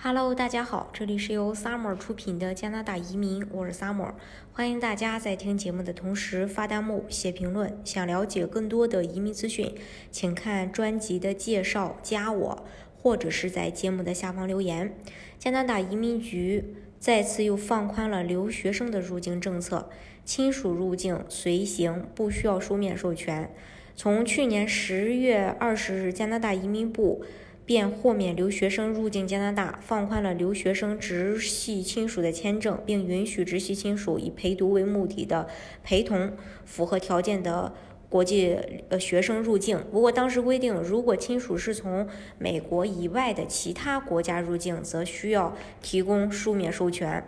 Hello，大家好，这里是由 Summer 出品的加拿大移民，我是 Summer，欢迎大家在听节目的同时发弹幕、写评论。想了解更多的移民资讯，请看专辑的介绍，加我，或者是在节目的下方留言。加拿大移民局再次又放宽了留学生的入境政策，亲属入境随行不需要书面授权。从去年十月二十日，加拿大移民部。便豁免留学生入境加拿大，放宽了留学生直系亲属的签证，并允许直系亲属以陪读为目的的陪同符合条件的国际呃学生入境。不过当时规定，如果亲属是从美国以外的其他国家入境，则需要提供书面授权。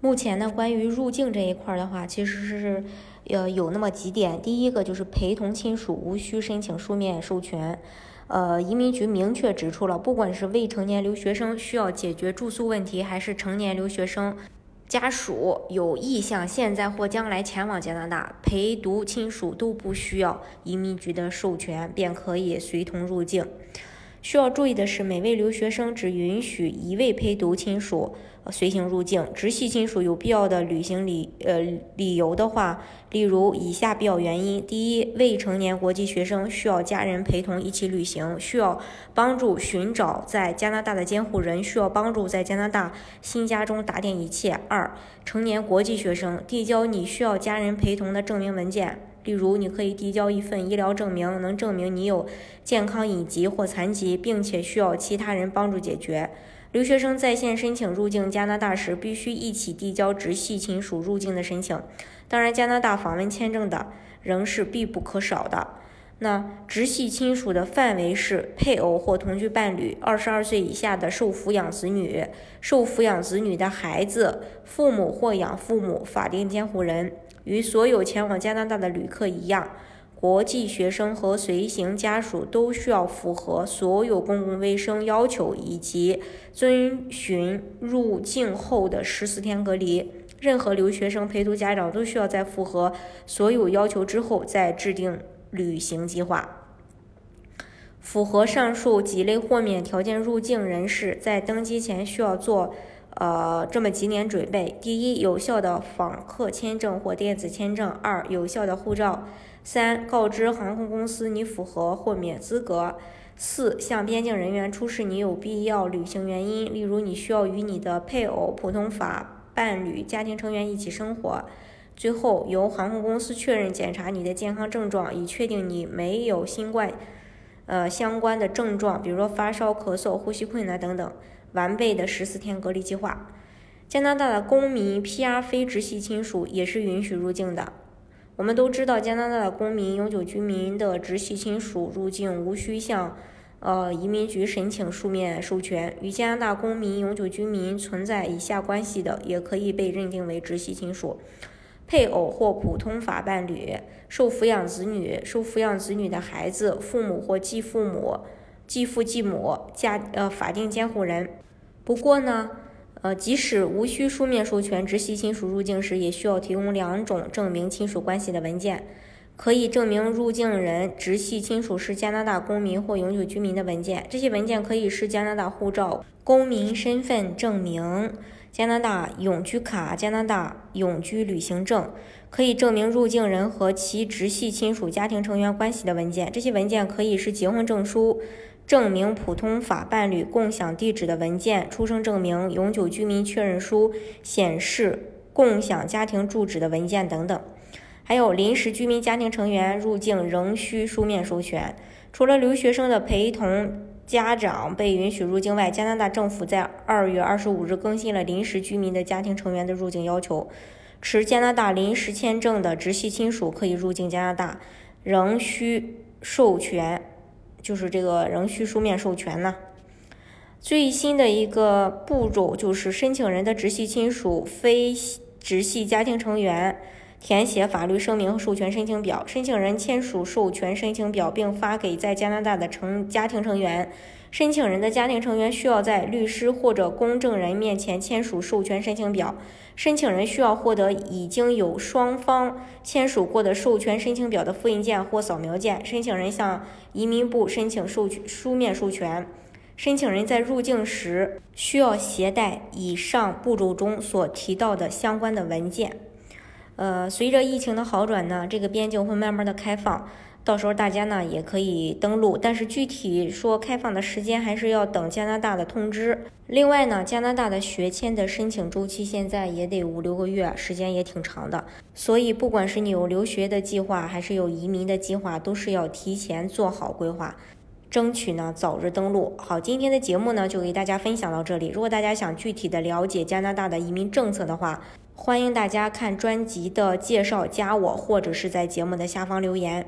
目前呢，关于入境这一块的话，其实是呃有那么几点。第一个就是陪同亲属无需申请书面授权。呃，移民局明确指出了，不管是未成年留学生需要解决住宿问题，还是成年留学生家属有意向现在或将来前往加拿大，陪读亲属都不需要移民局的授权，便可以随同入境。需要注意的是，每位留学生只允许一位陪读亲属随行入境。直系亲属有必要的旅行理呃理由的话，例如以下必要原因：第一，未成年国际学生需要家人陪同一起旅行，需要帮助寻找在加拿大的监护人，需要帮助在加拿大新家中打点一切；二，成年国际学生递交你需要家人陪同的证明文件。例如，你可以递交一份医疗证明，能证明你有健康隐疾或残疾，并且需要其他人帮助解决。留学生在线申请入境加拿大时，必须一起递交直系亲属入境的申请。当然，加拿大访问签证的仍是必不可少的。那直系亲属的范围是配偶或同居伴侣、二十二岁以下的受抚养子女、受抚养子女的孩子、父母或养父母、法定监护人。与所有前往加拿大的旅客一样，国际学生和随行家属都需要符合所有公共卫生要求，以及遵循入境后的十四天隔离。任何留学生陪读家长都需要在符合所有要求之后再制定旅行计划。符合上述几类豁免条件入境人士在登机前需要做。呃，这么几点准备：第一，有效的访客签证或电子签证；二，有效的护照；三，告知航空公司你符合豁免资格；四，向边境人员出示你有必要旅行原因，例如你需要与你的配偶、普通法伴侣、家庭成员一起生活；最后，由航空公司确认检查你的健康症状，以确定你没有新冠呃相关的症状，比如说发烧、咳嗽、呼吸困难等等。完备的十四天隔离计划。加拿大的公民、PR 非直系亲属也是允许入境的。我们都知道，加拿大的公民、永久居民的直系亲属入境无需向呃移民局申请书面授权。与加拿大公民、永久居民存在以下关系的，也可以被认定为直系亲属：配偶或普通法伴侣、受抚养子女、受抚养子女的孩子、父母或继父母。继父继母、家呃法定监护人。不过呢，呃，即使无需书面授权，直系亲属入境时也需要提供两种证明亲属关系的文件，可以证明入境人直系亲属是加拿大公民或永久居民的文件。这些文件可以是加拿大护照、公民身份证明、加拿大永居卡、加拿大永居旅行证，可以证明入境人和其直系亲属家庭成员关系的文件。这些文件可以是结婚证书。证明普通法伴侣共享地址的文件、出生证明、永久居民确认书、显示共享家庭住址的文件等等，还有临时居民家庭成员入境仍需书面授权。除了留学生的陪同家长被允许入境外，加拿大政府在二月二十五日更新了临时居民的家庭成员的入境要求。持加拿大临时签证的直系亲属可以入境加拿大，仍需授权。就是这个仍需书面授权呢。最新的一个步骤就是申请人的直系亲属、非直系家庭成员填写法律声明和授权申请表，申请人签署授权申请表并发给在加拿大的成家庭成员。申请人的家庭成员需要在律师或者公证人面前签署授权申请表。申请人需要获得已经有双方签署过的授权申请表的复印件或扫描件。申请人向移民部申请授权书面授权。申请人在入境时需要携带以上步骤中所提到的相关的文件。呃，随着疫情的好转呢，这个边境会慢慢的开放。到时候大家呢也可以登录，但是具体说开放的时间还是要等加拿大的通知。另外呢，加拿大的学签的申请周期现在也得五六个月，时间也挺长的。所以不管是你有留学的计划，还是有移民的计划，都是要提前做好规划，争取呢早日登陆。好，今天的节目呢就给大家分享到这里。如果大家想具体的了解加拿大的移民政策的话，欢迎大家看专辑的介绍，加我或者是在节目的下方留言。